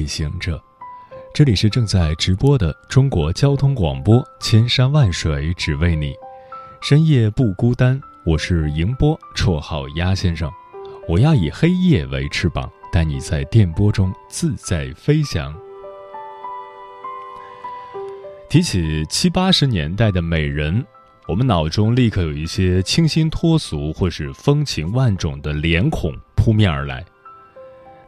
位夜行者，这里是正在直播的中国交通广播，千山万水只为你，深夜不孤单。我是迎波，绰号鸭先生。我要以黑夜为翅膀，带你在电波中自在飞翔。提起七八十年代的美人，我们脑中立刻有一些清新脱俗或是风情万种的脸孔扑面而来。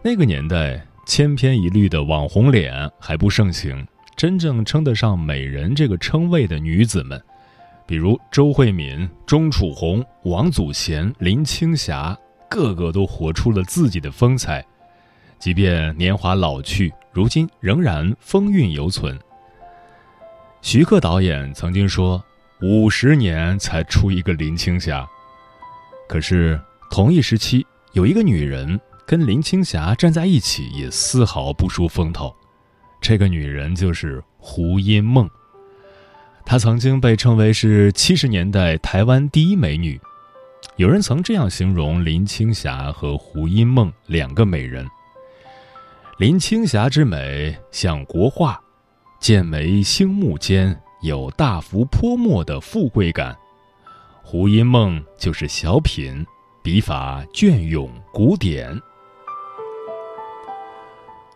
那个年代，千篇一律的网红脸还不盛行，真正称得上美人这个称谓的女子们，比如周慧敏、钟楚红、王祖贤、林青霞，个个都活出了自己的风采。即便年华老去，如今仍然风韵犹存。徐克导演曾经说：“五十年才出一个林青霞。”可是同一时期，有一个女人。跟林青霞站在一起也丝毫不输风头，这个女人就是胡因梦。她曾经被称为是七十年代台湾第一美女，有人曾这样形容林青霞和胡因梦两个美人：林青霞之美像国画，剑眉星目间有大幅泼墨的富贵感；胡因梦就是小品，笔法隽永古典。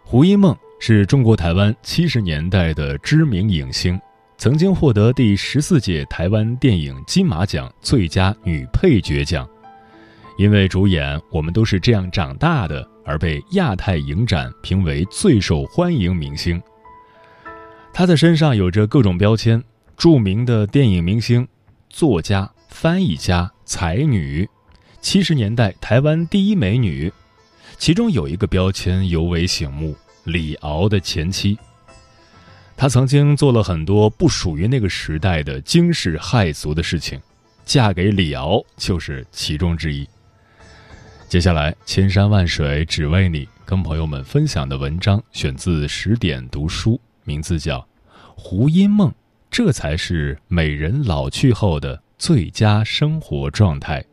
胡因梦是中国台湾七十年代的知名影星，曾经获得第十四届台湾电影金马奖最佳女配角奖，因为主演《我们都是这样长大的》而被亚太影展评为最受欢迎明星。她的身上有着各种标签：著名的电影明星、作家、翻译家、才女、七十年代台湾第一美女。其中有一个标签尤为醒目：李敖的前妻。她曾经做了很多不属于那个时代的惊世骇俗的事情，嫁给李敖就是其中之一。接下来，千山万水只为你，跟朋友们分享的文章选自十点读书，名字叫《胡因梦》，这才是美人老去后的最佳生活状态。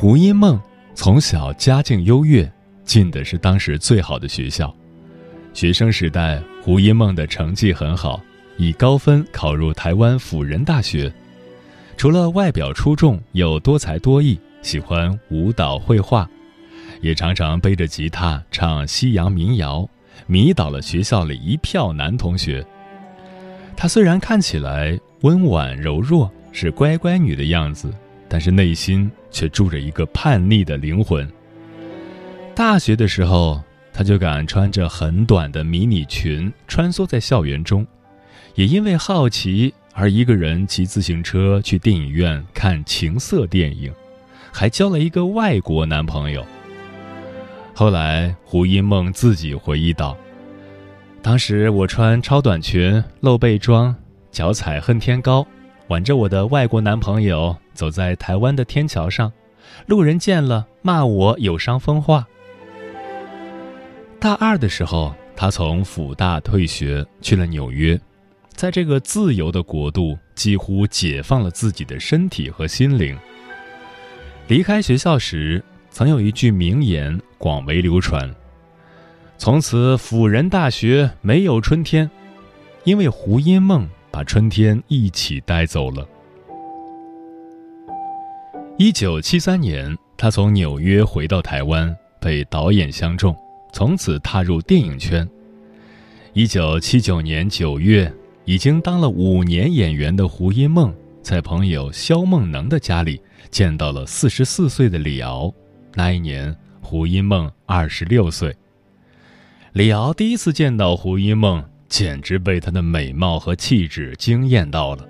胡因梦从小家境优越，进的是当时最好的学校。学生时代，胡因梦的成绩很好，以高分考入台湾辅仁大学。除了外表出众，又多才多艺，喜欢舞蹈、绘画，也常常背着吉他唱西洋民谣，迷倒了学校里一票男同学。她虽然看起来温婉柔弱，是乖乖女的样子。但是内心却住着一个叛逆的灵魂。大学的时候，他就敢穿着很短的迷你裙穿梭在校园中，也因为好奇而一个人骑自行车去电影院看情色电影，还交了一个外国男朋友。后来，胡因梦自己回忆道：“当时我穿超短裙、露背装，脚踩恨天高，挽着我的外国男朋友。”走在台湾的天桥上，路人见了骂我有伤风化。大二的时候，他从辅大退学去了纽约，在这个自由的国度，几乎解放了自己的身体和心灵。离开学校时，曾有一句名言广为流传：“从此辅仁大学没有春天，因为胡因梦把春天一起带走了。”一九七三年，他从纽约回到台湾，被导演相中，从此踏入电影圈。一九七九年九月，已经当了五年演员的胡因梦，在朋友肖梦能的家里见到了四十四岁的李敖。那一年，胡因梦二十六岁。李敖第一次见到胡因梦，简直被她的美貌和气质惊艳到了。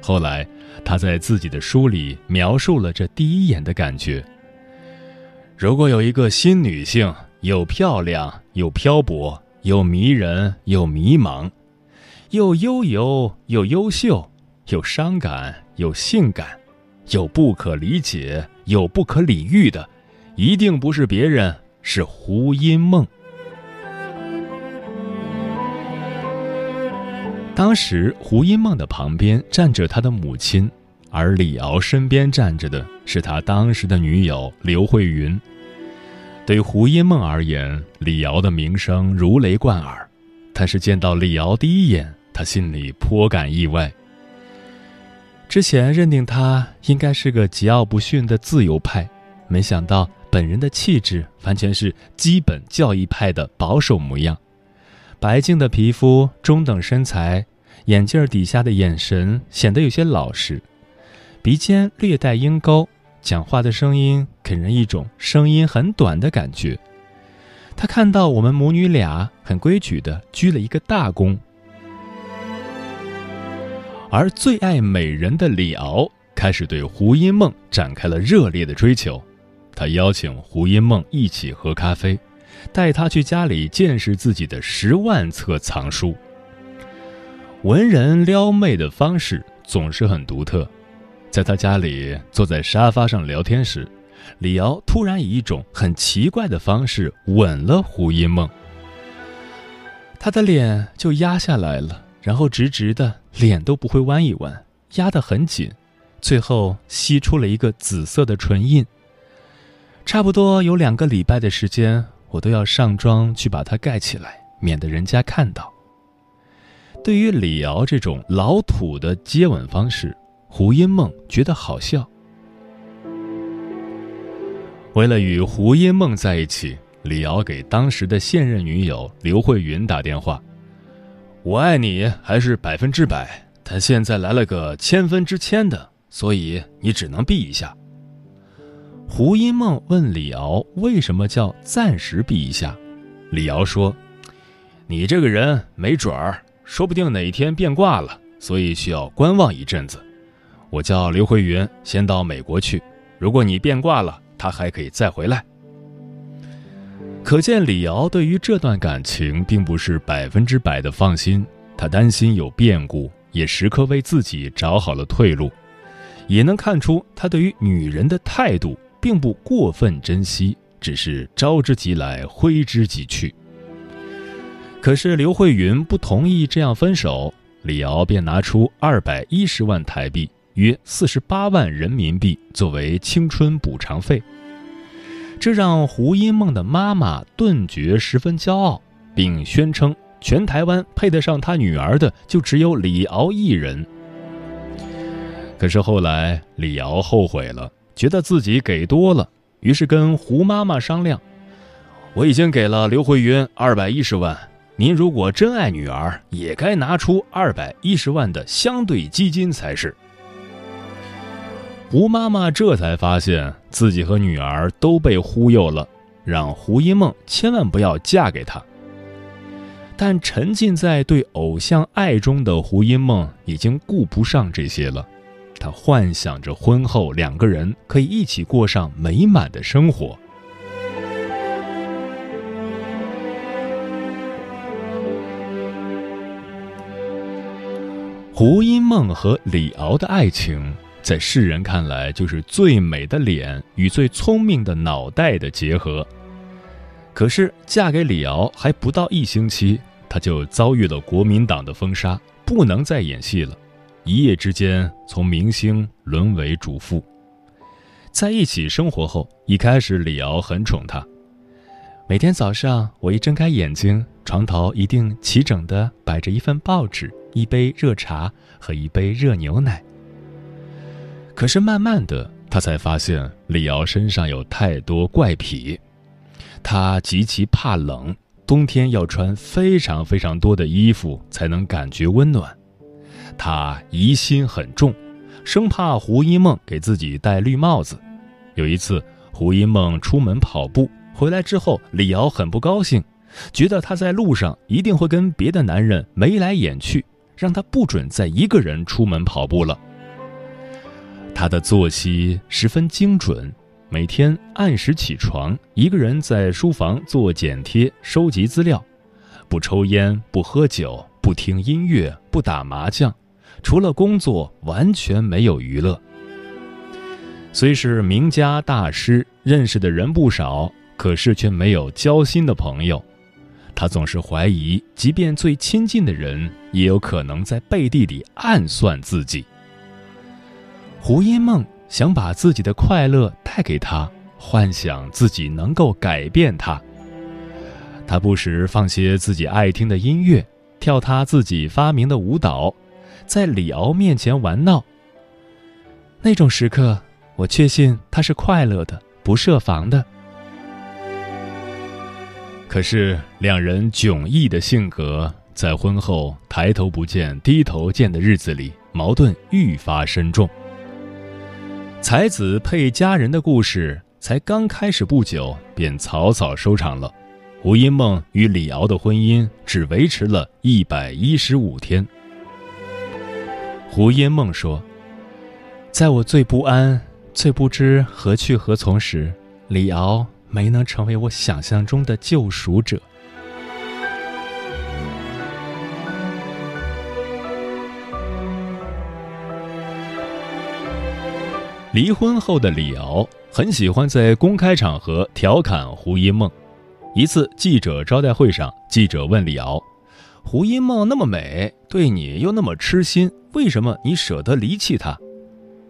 后来，他在自己的书里描述了这第一眼的感觉。如果有一个新女性，又漂亮又漂泊。又迷人又迷茫，又悠游又优秀，又伤感又性感，又不可理解又不可理喻的，一定不是别人，是胡因梦。当时胡因梦的旁边站着他的母亲，而李敖身边站着的是他当时的女友刘慧云。对胡因梦而言，李敖的名声如雷贯耳。但是见到李敖第一眼，他心里颇感意外。之前认定他应该是个桀骜不驯的自由派，没想到本人的气质完全是基本教义派的保守模样。白净的皮肤，中等身材，眼镜底下的眼神显得有些老实，鼻尖略带鹰钩。讲话的声音给人一种声音很短的感觉。他看到我们母女俩很规矩的鞠了一个大躬，而最爱美人的李敖开始对胡因梦展开了热烈的追求。他邀请胡因梦一起喝咖啡，带他去家里见识自己的十万册藏书。文人撩妹的方式总是很独特。在他家里坐在沙发上聊天时，李敖突然以一种很奇怪的方式吻了胡因梦。他的脸就压下来了，然后直直的，脸都不会弯一弯，压得很紧，最后吸出了一个紫色的唇印。差不多有两个礼拜的时间，我都要上妆去把它盖起来，免得人家看到。对于李敖这种老土的接吻方式。胡因梦觉得好笑。为了与胡因梦在一起，李敖给当时的现任女友刘慧云打电话：“我爱你还是百分之百，但现在来了个千分之千的，所以你只能避一下。”胡因梦问李敖：“为什么叫暂时避一下？”李敖说：“你这个人没准儿，说不定哪一天变卦了，所以需要观望一阵子。”我叫刘慧云，先到美国去。如果你变卦了，他还可以再回来。可见李敖对于这段感情并不是百分之百的放心，他担心有变故，也时刻为自己找好了退路。也能看出他对于女人的态度并不过分珍惜，只是招之即来，挥之即去。可是刘慧云不同意这样分手，李敖便拿出二百一十万台币。约四十八万人民币作为青春补偿费，这让胡因梦的妈妈顿觉十分骄傲，并宣称全台湾配得上她女儿的就只有李敖一人。可是后来李敖后悔了，觉得自己给多了，于是跟胡妈妈商量：“我已经给了刘慧云二百一十万，您如果真爱女儿，也该拿出二百一十万的相对基金才是。”胡妈妈这才发现自己和女儿都被忽悠了，让胡一梦千万不要嫁给他。但沉浸在对偶像爱中的胡因梦已经顾不上这些了，她幻想着婚后两个人可以一起过上美满的生活。胡因梦和李敖的爱情。在世人看来，就是最美的脸与最聪明的脑袋的结合。可是嫁给李敖还不到一星期，她就遭遇了国民党的封杀，不能再演戏了。一夜之间，从明星沦为主妇。在一起生活后，一开始李敖很宠她，每天早上我一睁开眼睛，床头一定齐整的摆着一份报纸、一杯热茶和一杯热牛奶。可是慢慢的，他才发现李敖身上有太多怪癖。他极其怕冷，冬天要穿非常非常多的衣服才能感觉温暖。他疑心很重，生怕胡因梦给自己戴绿帽子。有一次，胡因梦出门跑步回来之后，李敖很不高兴，觉得他在路上一定会跟别的男人眉来眼去，让他不准再一个人出门跑步了。他的作息十分精准，每天按时起床，一个人在书房做剪贴、收集资料，不抽烟，不喝酒，不听音乐，不打麻将，除了工作，完全没有娱乐。虽是名家大师，认识的人不少，可是却没有交心的朋友。他总是怀疑，即便最亲近的人，也有可能在背地里暗算自己。胡因梦想把自己的快乐带给他，幻想自己能够改变他。他不时放些自己爱听的音乐，跳他自己发明的舞蹈，在李敖面前玩闹。那种时刻。我确信他是快乐的，不设防的。可是两人迥异的性格，在婚后抬头不见低头见的日子里，矛盾愈发深重。才子配佳人的故事才刚开始不久，便草草收场了。胡因梦与李敖的婚姻只维持了一百一十五天。胡因梦说：“在我最不安。”最不知何去何从时，李敖没能成为我想象中的救赎者。离婚后的李敖很喜欢在公开场合调侃胡因梦。一次记者招待会上，记者问李敖：“胡因梦那么美，对你又那么痴心，为什么你舍得离弃她？”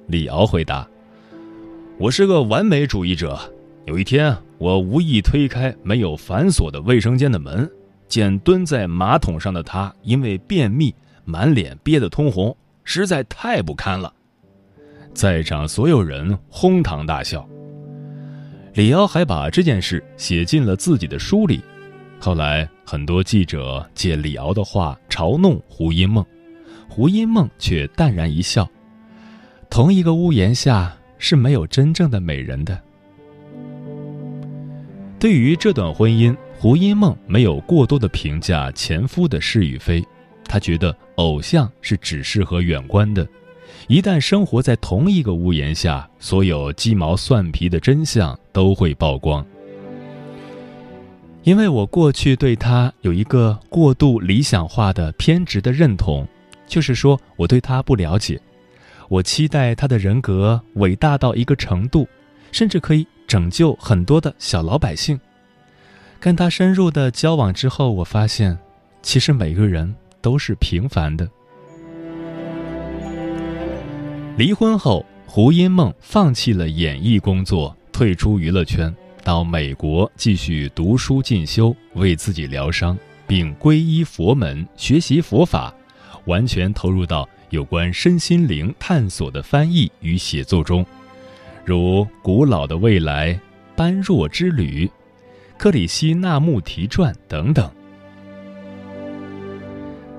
李敖回答。我是个完美主义者。有一天，我无意推开没有反锁的卫生间的门，见蹲在马桶上的他因为便秘，满脸憋得通红，实在太不堪了。在场所有人哄堂大笑。李敖还把这件事写进了自己的书里。后来，很多记者借李敖的话嘲弄胡因梦，胡因梦却淡然一笑。同一个屋檐下。是没有真正的美人的。对于这段婚姻，胡因梦没有过多的评价前夫的是与非，她觉得偶像是只适合远观的，一旦生活在同一个屋檐下，所有鸡毛蒜皮的真相都会曝光。因为我过去对他有一个过度理想化的偏执的认同，就是说我对他不了解。我期待他的人格伟大到一个程度，甚至可以拯救很多的小老百姓。跟他深入的交往之后，我发现，其实每个人都是平凡的。离婚后，胡因梦放弃了演艺工作，退出娱乐圈，到美国继续读书进修，为自己疗伤，并皈依佛门，学习佛法，完全投入到。有关身心灵探索的翻译与写作中，如《古老的未来》《般若之旅》《克里希那穆提传》等等。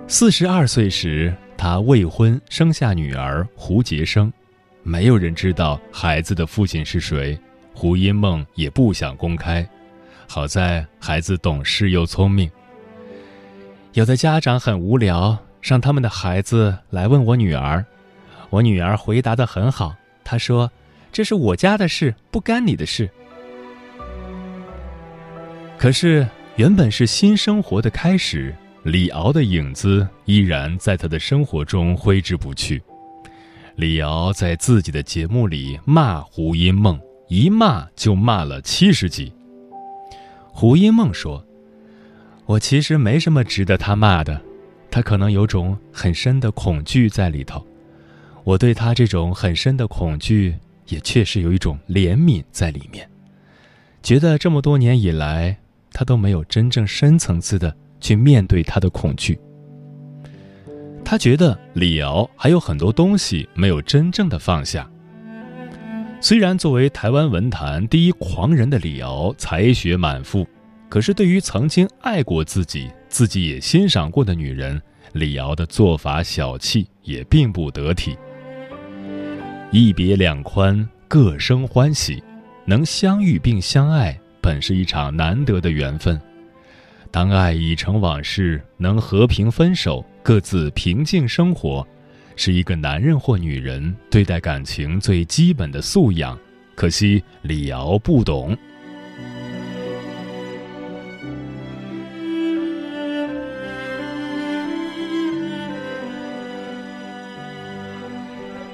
四十二岁时，他未婚生下女儿胡杰生，没有人知道孩子的父亲是谁，胡因梦也不想公开。好在孩子懂事又聪明。有的家长很无聊。让他们的孩子来问我女儿，我女儿回答的很好。她说：“这是我家的事，不干你的事。”可是，原本是新生活的开始，李敖的影子依然在他的生活中挥之不去。李敖在自己的节目里骂胡因梦，一骂就骂了七十集。胡因梦说：“我其实没什么值得他骂的。”他可能有种很深的恐惧在里头，我对他这种很深的恐惧也确实有一种怜悯在里面，觉得这么多年以来，他都没有真正深层次的去面对他的恐惧。他觉得李敖还有很多东西没有真正的放下。虽然作为台湾文坛第一狂人的李敖才学满腹，可是对于曾经爱过自己、自己也欣赏过的女人，李敖的做法小气，也并不得体。一别两宽，各生欢喜，能相遇并相爱，本是一场难得的缘分。当爱已成往事，能和平分手，各自平静生活，是一个男人或女人对待感情最基本的素养。可惜李敖不懂。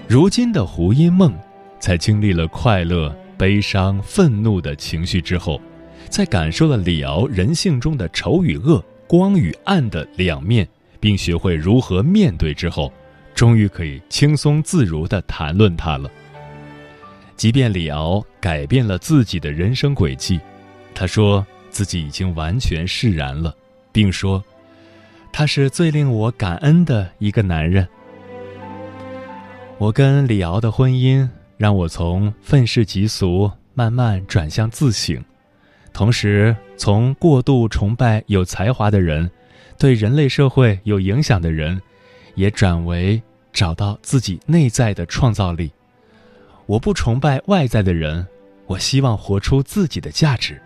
如今的胡因梦，在经历了快乐、悲伤、愤怒的情绪之后，在感受了李敖人性中的丑与恶、光与暗的两面，并学会如何面对之后，终于可以轻松自如地谈论他了。即便李敖改变了自己的人生轨迹，他说自己已经完全释然了，并说，他是最令我感恩的一个男人。我跟李敖的婚姻让我从愤世嫉俗慢慢转向自省，同时从过度崇拜有才华的人，对人类社会有影响的人，也转为找到自己内在的创造力。我不崇拜外在的人，我希望活出自己的价值。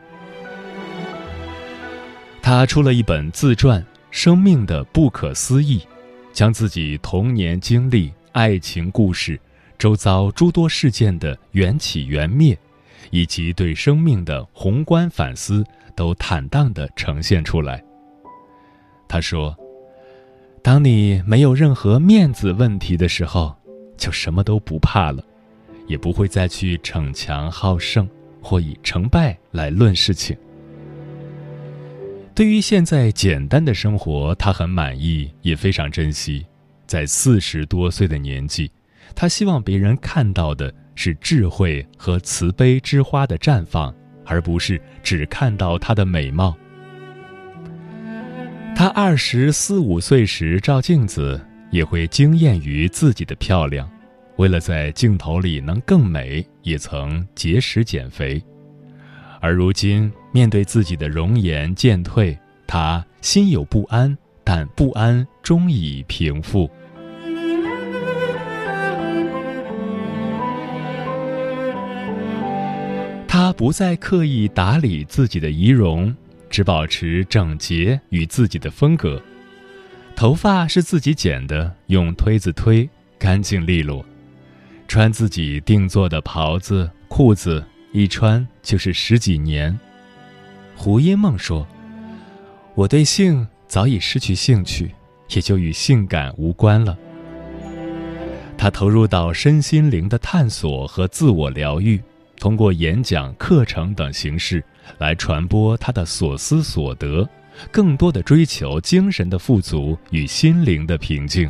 他出了一本自传《生命的不可思议》，将自己童年经历。爱情故事，周遭诸多事件的缘起缘灭，以及对生命的宏观反思，都坦荡地呈现出来。他说：“当你没有任何面子问题的时候，就什么都不怕了，也不会再去逞强好胜或以成败来论事情。对于现在简单的生活，他很满意，也非常珍惜。”在四十多岁的年纪，他希望别人看到的是智慧和慈悲之花的绽放，而不是只看到她的美貌。她二十四五岁时照镜子，也会惊艳于自己的漂亮。为了在镜头里能更美，也曾节食减肥。而如今面对自己的容颜渐退，她心有不安，但不安终已平复。他不再刻意打理自己的仪容，只保持整洁与自己的风格。头发是自己剪的，用推子推，干净利落。穿自己定做的袍子、裤子，一穿就是十几年。胡因梦说：“我对性早已失去兴趣，也就与性感无关了。”他投入到身心灵的探索和自我疗愈。通过演讲、课程等形式来传播他的所思所得，更多的追求精神的富足与心灵的平静。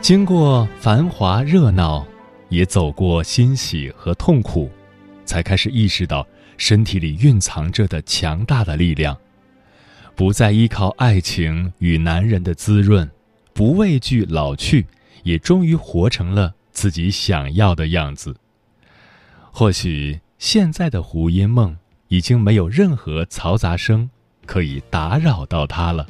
经过繁华热闹，也走过欣喜和痛苦，才开始意识到身体里蕴藏着的强大的力量，不再依靠爱情与男人的滋润，不畏惧老去。也终于活成了自己想要的样子。或许现在的胡因梦已经没有任何嘈杂声可以打扰到他了。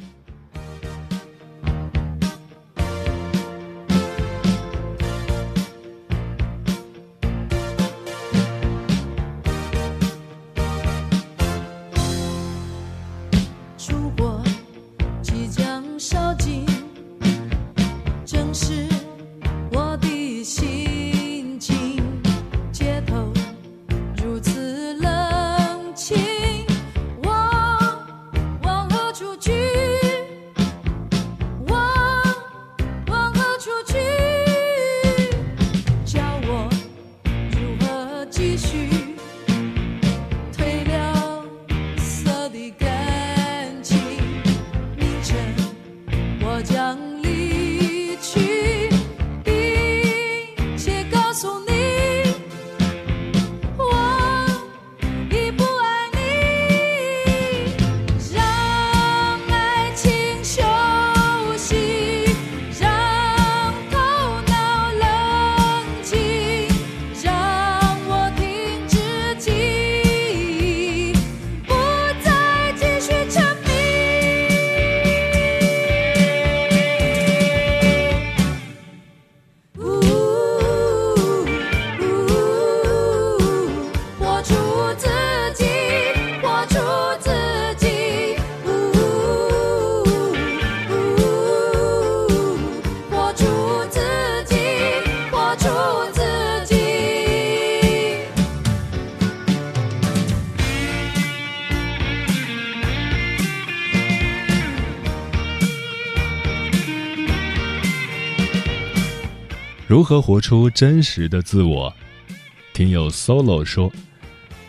如何活出真实的自我？听友 solo 说，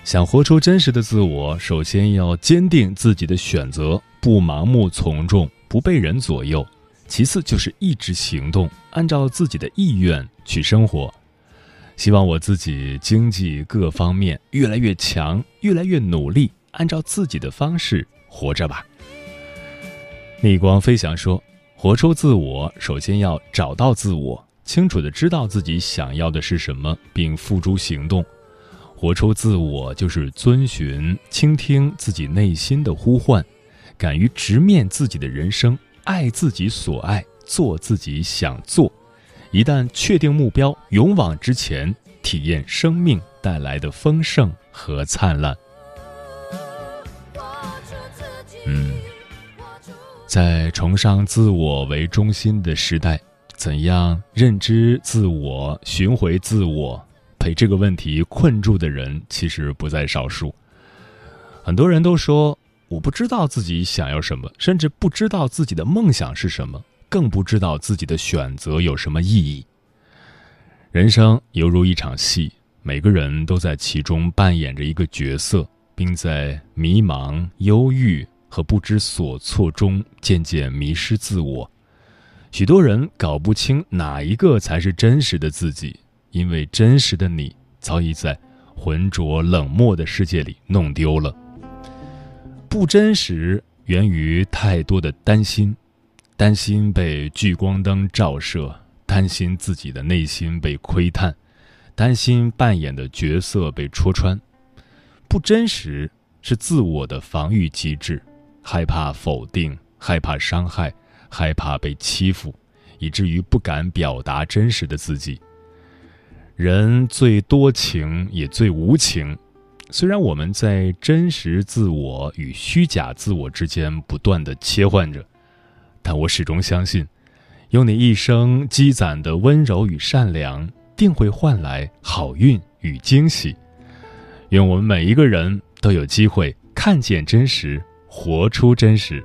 想活出真实的自我，首先要坚定自己的选择，不盲目从众，不被人左右；其次就是一直行动，按照自己的意愿去生活。希望我自己经济各方面越来越强，越来越努力，按照自己的方式活着吧。逆光飞翔说，活出自我，首先要找到自我。清楚的知道自己想要的是什么，并付诸行动，活出自我就是遵循、倾听自己内心的呼唤，敢于直面自己的人生，爱自己所爱，做自己想做。一旦确定目标，勇往直前，体验生命带来的丰盛和灿烂。嗯，在崇尚自我为中心的时代。怎样认知自我、寻回自我？被这个问题困住的人其实不在少数。很多人都说：“我不知道自己想要什么，甚至不知道自己的梦想是什么，更不知道自己的选择有什么意义。”人生犹如一场戏，每个人都在其中扮演着一个角色，并在迷茫、忧郁和不知所措中渐渐迷失自我。许多人搞不清哪一个才是真实的自己，因为真实的你早已在浑浊冷漠的世界里弄丢了。不真实源于太多的担心，担心被聚光灯照射，担心自己的内心被窥探，担心扮演的角色被戳穿。不真实是自我的防御机制，害怕否定，害怕伤害。害怕被欺负，以至于不敢表达真实的自己。人最多情也最无情。虽然我们在真实自我与虚假自我之间不断的切换着，但我始终相信，用你一生积攒的温柔与善良，定会换来好运与惊喜。愿我们每一个人都有机会看见真实，活出真实。